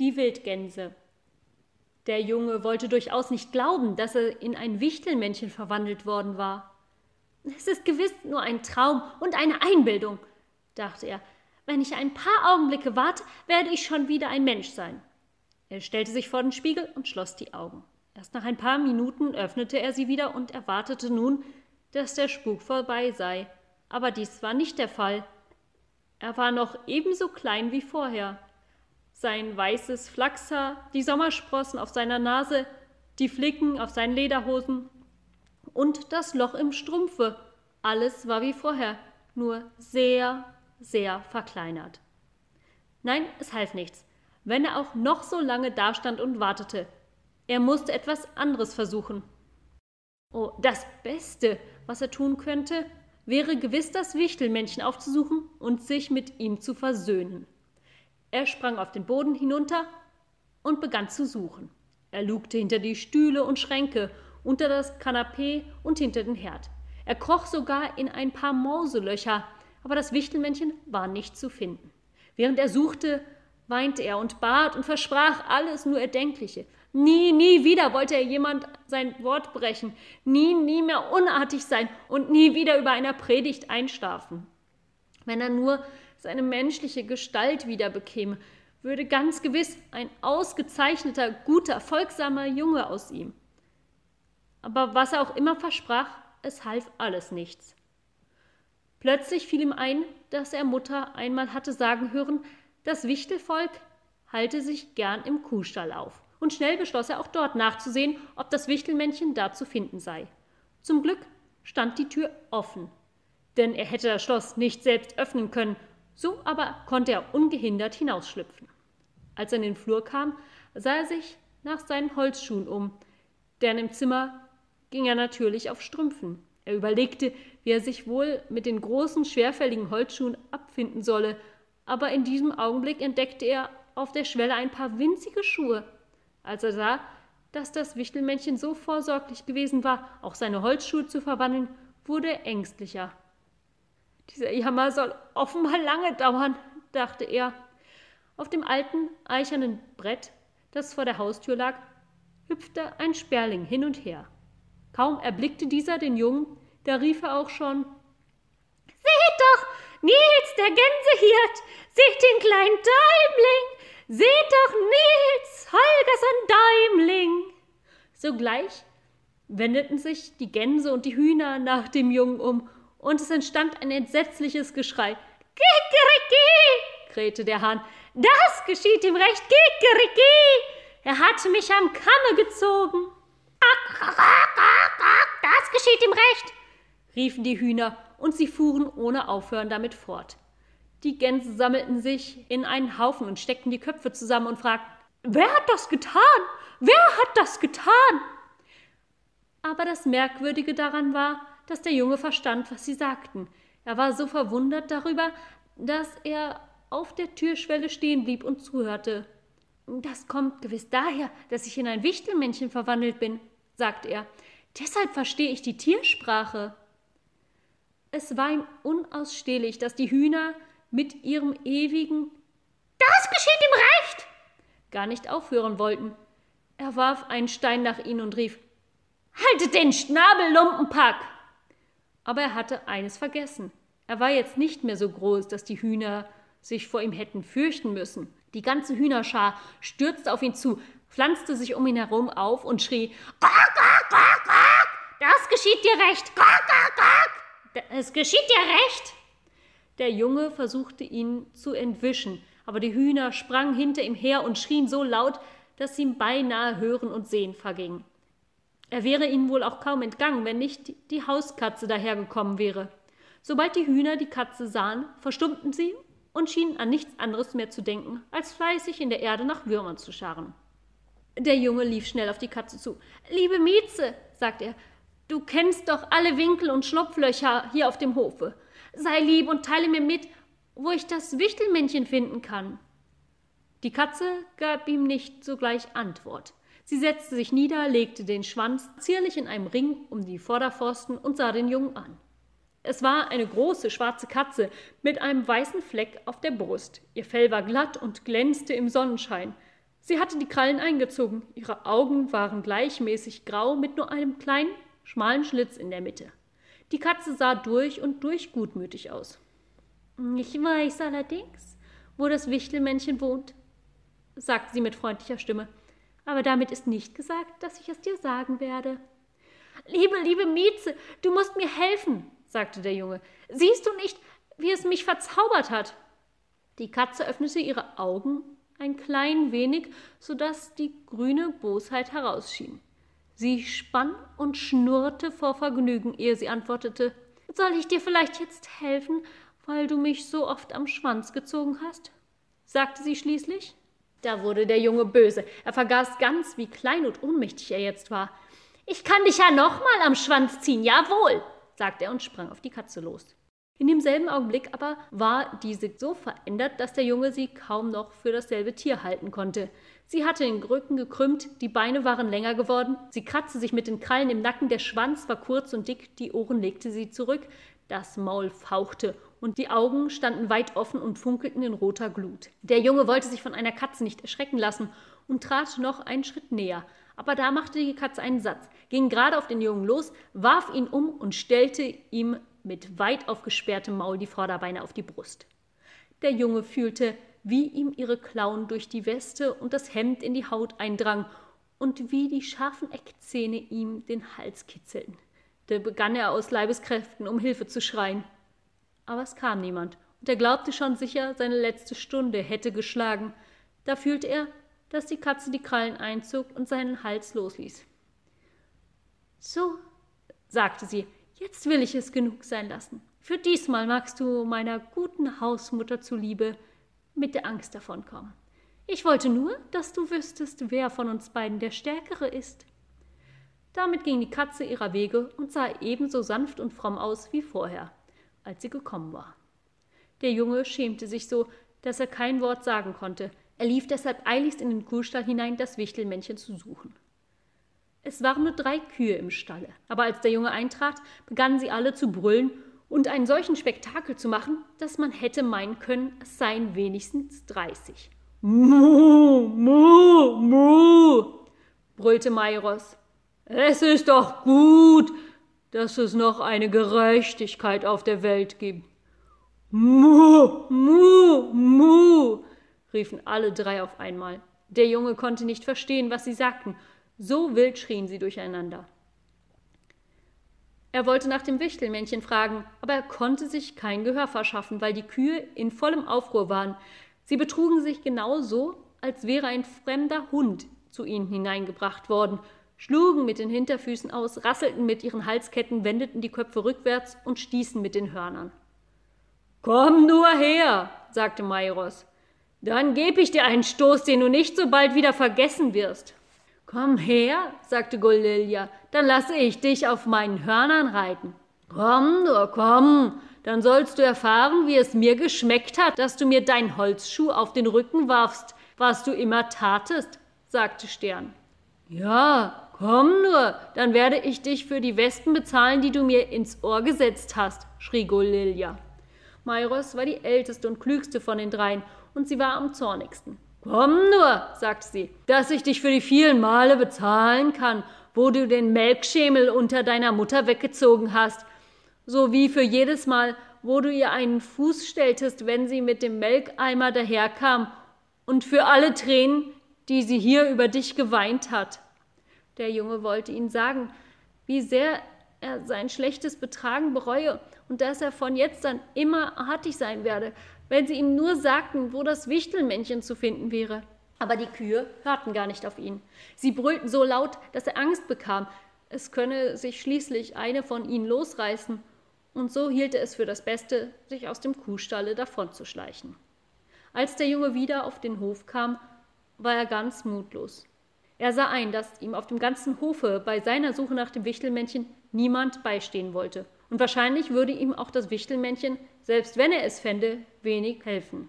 die Wildgänse. Der Junge wollte durchaus nicht glauben, dass er in ein Wichtelmännchen verwandelt worden war. Es ist gewiss nur ein Traum und eine Einbildung, dachte er. Wenn ich ein paar Augenblicke warte, werde ich schon wieder ein Mensch sein. Er stellte sich vor den Spiegel und schloss die Augen. Erst nach ein paar Minuten öffnete er sie wieder und erwartete nun, dass der Spuk vorbei sei. Aber dies war nicht der Fall. Er war noch ebenso klein wie vorher. Sein weißes Flachshaar, die Sommersprossen auf seiner Nase, die Flicken auf seinen Lederhosen und das Loch im Strumpfe, alles war wie vorher, nur sehr, sehr verkleinert. Nein, es half nichts, wenn er auch noch so lange dastand und wartete. Er musste etwas anderes versuchen. Oh, das Beste, was er tun könnte, wäre gewiss das Wichtelmännchen aufzusuchen und sich mit ihm zu versöhnen. Er sprang auf den Boden hinunter und begann zu suchen. Er lugte hinter die Stühle und Schränke, unter das Kanapee und hinter den Herd. Er kroch sogar in ein paar Mauselöcher, aber das Wichtelmännchen war nicht zu finden. Während er suchte, weinte er und bat und versprach alles nur Erdenkliche. Nie, nie wieder wollte er jemand sein Wort brechen, nie, nie mehr unartig sein und nie wieder über einer Predigt einschlafen. Wenn er nur seine menschliche Gestalt wieder bekäme, würde ganz gewiss ein ausgezeichneter, guter, folgsamer Junge aus ihm. Aber was er auch immer versprach, es half alles nichts. Plötzlich fiel ihm ein, dass er Mutter einmal hatte sagen hören, das Wichtelvolk halte sich gern im Kuhstall auf und schnell beschloss er auch dort nachzusehen, ob das Wichtelmännchen da zu finden sei. Zum Glück stand die Tür offen, denn er hätte das Schloss nicht selbst öffnen können, so aber konnte er ungehindert hinausschlüpfen. Als er in den Flur kam, sah er sich nach seinen Holzschuhen um, denn im Zimmer ging er natürlich auf Strümpfen. Er überlegte, wie er sich wohl mit den großen, schwerfälligen Holzschuhen abfinden solle, aber in diesem Augenblick entdeckte er auf der Schwelle ein paar winzige Schuhe, als er sah, dass das Wichtelmännchen so vorsorglich gewesen war, auch seine Holzschuhe zu verwandeln, wurde er ängstlicher. Dieser Jammer soll offenbar lange dauern, dachte er. Auf dem alten, eichernen Brett, das vor der Haustür lag, hüpfte ein Sperling hin und her. Kaum erblickte dieser den Jungen, da rief er auch schon Seht doch, Nils, der Gänsehirt, seht den kleinen Däumling, Seht doch Nils, Holgersen Däumling! Sogleich wendeten sich die Gänse und die Hühner nach dem Jungen um, und es entstand ein entsetzliches Geschrei. Kikeriki! krähte der Hahn. Das geschieht ihm recht, Kikeriki! Er hat mich am Kamme gezogen. Das geschieht ihm recht, riefen die Hühner, und sie fuhren ohne Aufhören damit fort. Die Gänse sammelten sich in einen Haufen und steckten die Köpfe zusammen und fragten, wer hat das getan? Wer hat das getan? Aber das Merkwürdige daran war, dass der Junge verstand, was sie sagten. Er war so verwundert darüber, dass er auf der Türschwelle stehen blieb und zuhörte. Das kommt gewiss daher, dass ich in ein Wichtelmännchen verwandelt bin, sagte er. Deshalb verstehe ich die Tiersprache. Es war ihm unausstehlich, dass die Hühner mit ihrem ewigen Das geschieht ihm recht gar nicht aufhören wollten. Er warf einen Stein nach ihnen und rief Haltet den Schnabel, Lumpenpack! Aber er hatte eines vergessen. Er war jetzt nicht mehr so groß, dass die Hühner sich vor ihm hätten fürchten müssen. Die ganze Hühnerschar stürzte auf ihn zu, pflanzte sich um ihn herum auf und schrie Quack, quack, quack, quack! Das geschieht dir recht! Quack, quack, quack! Es geschieht dir recht! Der Junge versuchte ihn zu entwischen, aber die Hühner sprangen hinter ihm her und schrien so laut, dass ihm beinahe Hören und Sehen verging. Er wäre ihnen wohl auch kaum entgangen, wenn nicht die Hauskatze dahergekommen wäre. Sobald die Hühner die Katze sahen, verstummten sie und schienen an nichts anderes mehr zu denken, als fleißig in der Erde nach Würmern zu scharren. Der Junge lief schnell auf die Katze zu. Liebe Mieze, sagte er, du kennst doch alle Winkel und Schlupflöcher hier auf dem Hofe. Sei lieb und teile mir mit, wo ich das Wichtelmännchen finden kann. Die Katze gab ihm nicht sogleich Antwort. Sie setzte sich nieder, legte den Schwanz zierlich in einem Ring um die Vorderpfosten und sah den Jungen an. Es war eine große schwarze Katze mit einem weißen Fleck auf der Brust. Ihr Fell war glatt und glänzte im Sonnenschein. Sie hatte die Krallen eingezogen. Ihre Augen waren gleichmäßig grau mit nur einem kleinen, schmalen Schlitz in der Mitte. Die Katze sah durch und durch gutmütig aus. Ich weiß allerdings, wo das Wichtelmännchen wohnt, sagte sie mit freundlicher Stimme. Aber damit ist nicht gesagt, dass ich es dir sagen werde. Liebe, liebe Mieze, du musst mir helfen, sagte der Junge. Siehst du nicht, wie es mich verzaubert hat? Die Katze öffnete ihre Augen ein klein wenig, so dass die grüne Bosheit herausschien. Sie spann und schnurrte vor Vergnügen, ehe sie antwortete Soll ich dir vielleicht jetzt helfen, weil du mich so oft am Schwanz gezogen hast? sagte sie schließlich. Da wurde der Junge böse. Er vergaß ganz, wie klein und ohnmächtig er jetzt war. Ich kann dich ja noch mal am Schwanz ziehen, jawohl, sagte er und sprang auf die Katze los. In demselben Augenblick aber war diese so verändert, dass der Junge sie kaum noch für dasselbe Tier halten konnte. Sie hatte den Rücken gekrümmt, die Beine waren länger geworden, sie kratzte sich mit den Krallen im Nacken, der Schwanz war kurz und dick, die Ohren legte sie zurück, das Maul fauchte und die Augen standen weit offen und funkelten in roter Glut. Der Junge wollte sich von einer Katze nicht erschrecken lassen und trat noch einen Schritt näher. Aber da machte die Katze einen Satz, ging gerade auf den Jungen los, warf ihn um und stellte ihm mit weit aufgesperrtem Maul die Vorderbeine auf die Brust. Der Junge fühlte, wie ihm ihre Klauen durch die Weste und das Hemd in die Haut eindrang und wie die scharfen Eckzähne ihm den Hals kitzelten. Da begann er aus Leibeskräften um Hilfe zu schreien. Aber es kam niemand, und er glaubte schon sicher, seine letzte Stunde hätte geschlagen. Da fühlte er, dass die Katze die Krallen einzog und seinen Hals losließ. So, sagte sie, Jetzt will ich es genug sein lassen. Für diesmal magst du meiner guten Hausmutter zuliebe mit der Angst davonkommen. Ich wollte nur, dass du wüsstest, wer von uns beiden der Stärkere ist. Damit ging die Katze ihrer Wege und sah ebenso sanft und fromm aus wie vorher, als sie gekommen war. Der Junge schämte sich so, dass er kein Wort sagen konnte. Er lief deshalb eiligst in den Kuhstall hinein, das Wichtelmännchen zu suchen. Es waren nur drei Kühe im Stalle, aber als der Junge eintrat, begannen sie alle zu brüllen und einen solchen Spektakel zu machen, dass man hätte meinen können, es seien wenigstens dreißig. Mu, mu, mu, brüllte Mairos. Es ist doch gut, dass es noch eine Gerechtigkeit auf der Welt gibt. Mu, mu, mu, riefen alle drei auf einmal. Der Junge konnte nicht verstehen, was sie sagten, so wild schrien sie durcheinander. Er wollte nach dem Wichtelmännchen fragen, aber er konnte sich kein Gehör verschaffen, weil die Kühe in vollem Aufruhr waren. Sie betrugen sich genau so, als wäre ein fremder Hund zu ihnen hineingebracht worden, schlugen mit den Hinterfüßen aus, rasselten mit ihren Halsketten, wendeten die Köpfe rückwärts und stießen mit den Hörnern. Komm nur her, sagte Mairos. Dann geb ich dir einen Stoß, den du nicht so bald wieder vergessen wirst. Komm her, sagte Golilja, dann lasse ich dich auf meinen Hörnern reiten. Komm nur, komm, dann sollst du erfahren, wie es mir geschmeckt hat, dass du mir dein Holzschuh auf den Rücken warfst, was du immer tatest, sagte Stern. Ja, komm nur, dann werde ich dich für die Wespen bezahlen, die du mir ins Ohr gesetzt hast, schrie Golilja. Mairos war die älteste und klügste von den dreien, und sie war am zornigsten. Komm nur, sagte sie, dass ich dich für die vielen Male bezahlen kann, wo du den Melkschemel unter deiner Mutter weggezogen hast, sowie für jedes Mal, wo du ihr einen Fuß stelltest, wenn sie mit dem Melkeimer daherkam, und für alle Tränen, die sie hier über dich geweint hat. Der Junge wollte ihnen sagen, wie sehr er sein schlechtes Betragen bereue und dass er von jetzt an immer artig sein werde, wenn sie ihm nur sagten, wo das Wichtelmännchen zu finden wäre. Aber die Kühe hörten gar nicht auf ihn. Sie brüllten so laut, dass er Angst bekam. Es könne sich schließlich eine von ihnen losreißen. Und so hielt er es für das Beste, sich aus dem Kuhstalle davonzuschleichen. Als der Junge wieder auf den Hof kam, war er ganz mutlos. Er sah ein, dass ihm auf dem ganzen Hofe bei seiner Suche nach dem Wichtelmännchen niemand beistehen wollte. Und wahrscheinlich würde ihm auch das Wichtelmännchen selbst wenn er es fände, wenig helfen.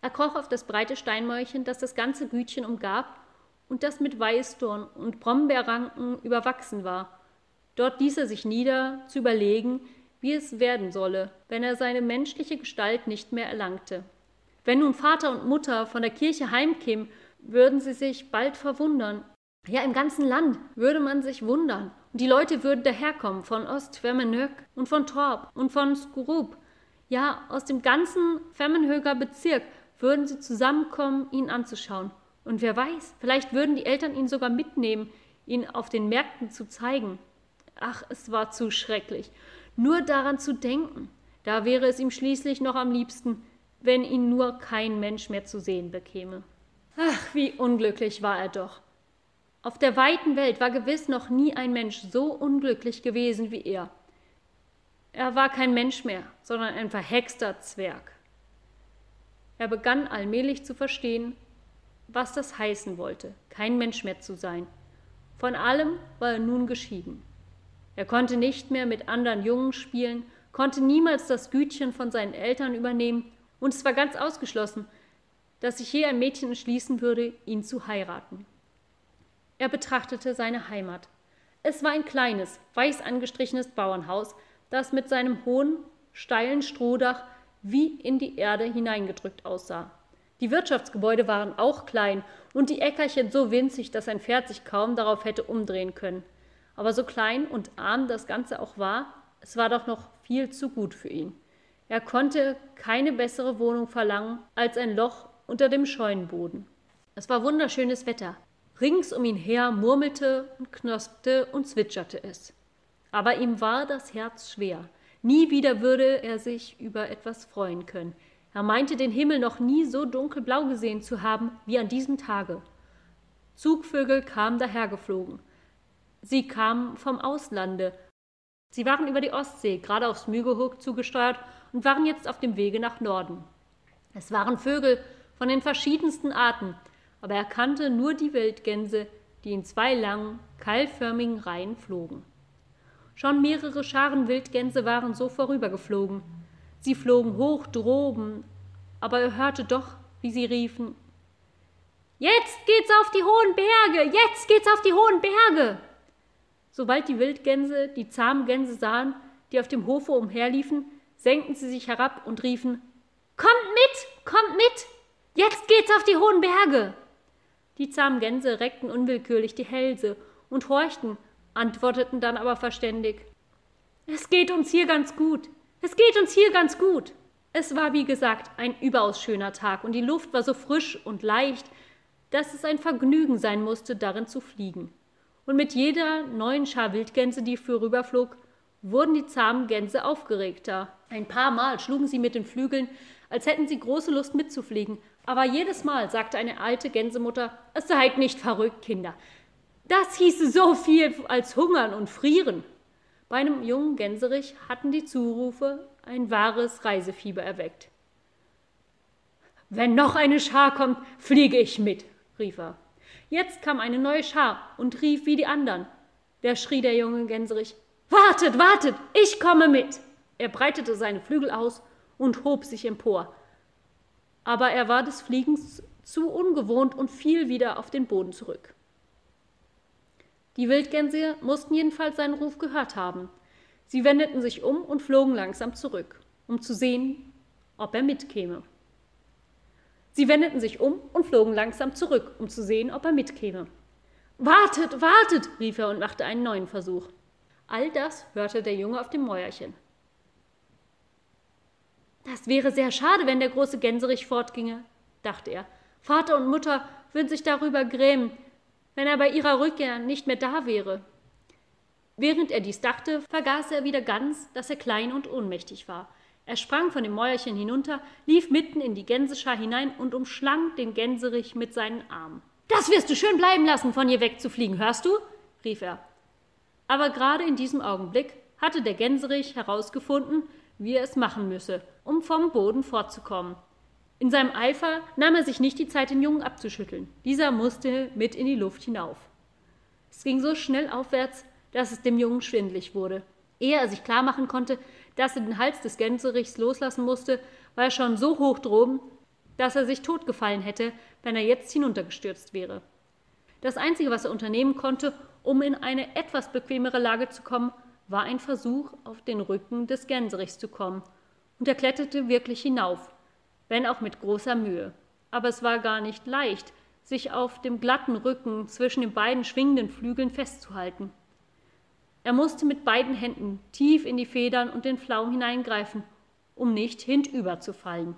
Er kroch auf das breite Steinmäulchen, das das ganze Gütchen umgab und das mit Weißdorn und Brombeerranken überwachsen war. Dort ließ er sich nieder, zu überlegen, wie es werden solle, wenn er seine menschliche Gestalt nicht mehr erlangte. Wenn nun Vater und Mutter von der Kirche heimkämen, würden sie sich bald verwundern. Ja, im ganzen Land würde man sich wundern. Und die Leute würden daherkommen von Ost-Vermenhög und von Torp und von Skurup. Ja, aus dem ganzen Vermenhöger Bezirk würden sie zusammenkommen, ihn anzuschauen. Und wer weiß, vielleicht würden die Eltern ihn sogar mitnehmen, ihn auf den Märkten zu zeigen. Ach, es war zu schrecklich. Nur daran zu denken. Da wäre es ihm schließlich noch am liebsten, wenn ihn nur kein Mensch mehr zu sehen bekäme. Wie unglücklich war er doch. Auf der weiten Welt war gewiss noch nie ein Mensch so unglücklich gewesen wie er. Er war kein Mensch mehr, sondern ein verhexter Zwerg. Er begann allmählich zu verstehen, was das heißen wollte, kein Mensch mehr zu sein. Von allem war er nun geschieden. Er konnte nicht mehr mit anderen Jungen spielen, konnte niemals das Gütchen von seinen Eltern übernehmen, und es war ganz ausgeschlossen, dass sich je ein Mädchen entschließen würde, ihn zu heiraten. Er betrachtete seine Heimat. Es war ein kleines, weiß angestrichenes Bauernhaus, das mit seinem hohen, steilen Strohdach wie in die Erde hineingedrückt aussah. Die Wirtschaftsgebäude waren auch klein und die Äckerchen so winzig, dass ein Pferd sich kaum darauf hätte umdrehen können. Aber so klein und arm das Ganze auch war, es war doch noch viel zu gut für ihn. Er konnte keine bessere Wohnung verlangen als ein Loch unter dem Scheunenboden. Es war wunderschönes Wetter. Rings um ihn her murmelte und knospte und zwitscherte es. Aber ihm war das Herz schwer. Nie wieder würde er sich über etwas freuen können. Er meinte den Himmel noch nie so dunkelblau gesehen zu haben wie an diesem Tage. Zugvögel kamen dahergeflogen. Sie kamen vom Auslande. Sie waren über die Ostsee, gerade aufs Mügehook zugesteuert und waren jetzt auf dem Wege nach Norden. Es waren Vögel von den verschiedensten Arten, aber er kannte nur die Wildgänse, die in zwei langen, keilförmigen Reihen flogen. Schon mehrere Scharen Wildgänse waren so vorübergeflogen. Sie flogen hoch droben, aber er hörte doch, wie sie riefen Jetzt geht's auf die hohen Berge, jetzt geht's auf die hohen Berge. Sobald die Wildgänse die zahmen Gänse sahen, die auf dem Hofe umherliefen, senkten sie sich herab und riefen Kommt mit, kommt mit, jetzt geht's auf die hohen Berge. Die zahmen Gänse reckten unwillkürlich die Hälse und horchten, antworteten dann aber verständig Es geht uns hier ganz gut, es geht uns hier ganz gut. Es war, wie gesagt, ein überaus schöner Tag und die Luft war so frisch und leicht, dass es ein Vergnügen sein musste, darin zu fliegen. Und mit jeder neuen Schar Wildgänse, die vorüberflog, wurden die zahmen Gänse aufgeregter. Ein paar Mal schlugen sie mit den Flügeln, als hätten sie große Lust mitzufliegen, aber jedes Mal sagte eine alte Gänsemutter, es seid nicht verrückt, Kinder. Das hieße so viel als hungern und frieren. Bei einem jungen Gänserich hatten die Zurufe ein wahres Reisefieber erweckt. Wenn noch eine Schar kommt, fliege ich mit, rief er. Jetzt kam eine neue Schar und rief wie die anderen. Da schrie der junge Gänserich Wartet, wartet, ich komme mit. Er breitete seine Flügel aus und hob sich empor. Aber er war des Fliegens zu ungewohnt und fiel wieder auf den Boden zurück. Die Wildgänse mussten jedenfalls seinen Ruf gehört haben. Sie wendeten sich um und flogen langsam zurück, um zu sehen, ob er mitkäme. Sie wendeten sich um und flogen langsam zurück, um zu sehen, ob er mitkäme. Wartet, wartet, rief er und machte einen neuen Versuch. All das hörte der Junge auf dem Mäuerchen. Das wäre sehr schade, wenn der große Gänserich fortginge, dachte er. Vater und Mutter würden sich darüber grämen, wenn er bei ihrer Rückkehr nicht mehr da wäre. Während er dies dachte, vergaß er wieder ganz, dass er klein und ohnmächtig war. Er sprang von dem Mäuerchen hinunter, lief mitten in die Gänseschar hinein und umschlang den Gänserich mit seinen Armen. Das wirst du schön bleiben lassen, von hier wegzufliegen, hörst du? rief er. Aber gerade in diesem Augenblick hatte der Gänserich herausgefunden, wie er es machen müsse, um vom Boden fortzukommen. In seinem Eifer nahm er sich nicht die Zeit, den Jungen abzuschütteln. Dieser musste mit in die Luft hinauf. Es ging so schnell aufwärts, dass es dem Jungen schwindlig wurde. Ehe er sich klar machen konnte, dass er den Hals des Gänserichs loslassen musste, war er schon so hoch droben, dass er sich totgefallen hätte, wenn er jetzt hinuntergestürzt wäre. Das Einzige, was er unternehmen konnte, um in eine etwas bequemere Lage zu kommen, war ein Versuch, auf den Rücken des Gänserichs zu kommen, und er kletterte wirklich hinauf, wenn auch mit großer Mühe. Aber es war gar nicht leicht, sich auf dem glatten Rücken zwischen den beiden schwingenden Flügeln festzuhalten. Er musste mit beiden Händen tief in die Federn und den Flaum hineingreifen, um nicht hintüber zu fallen.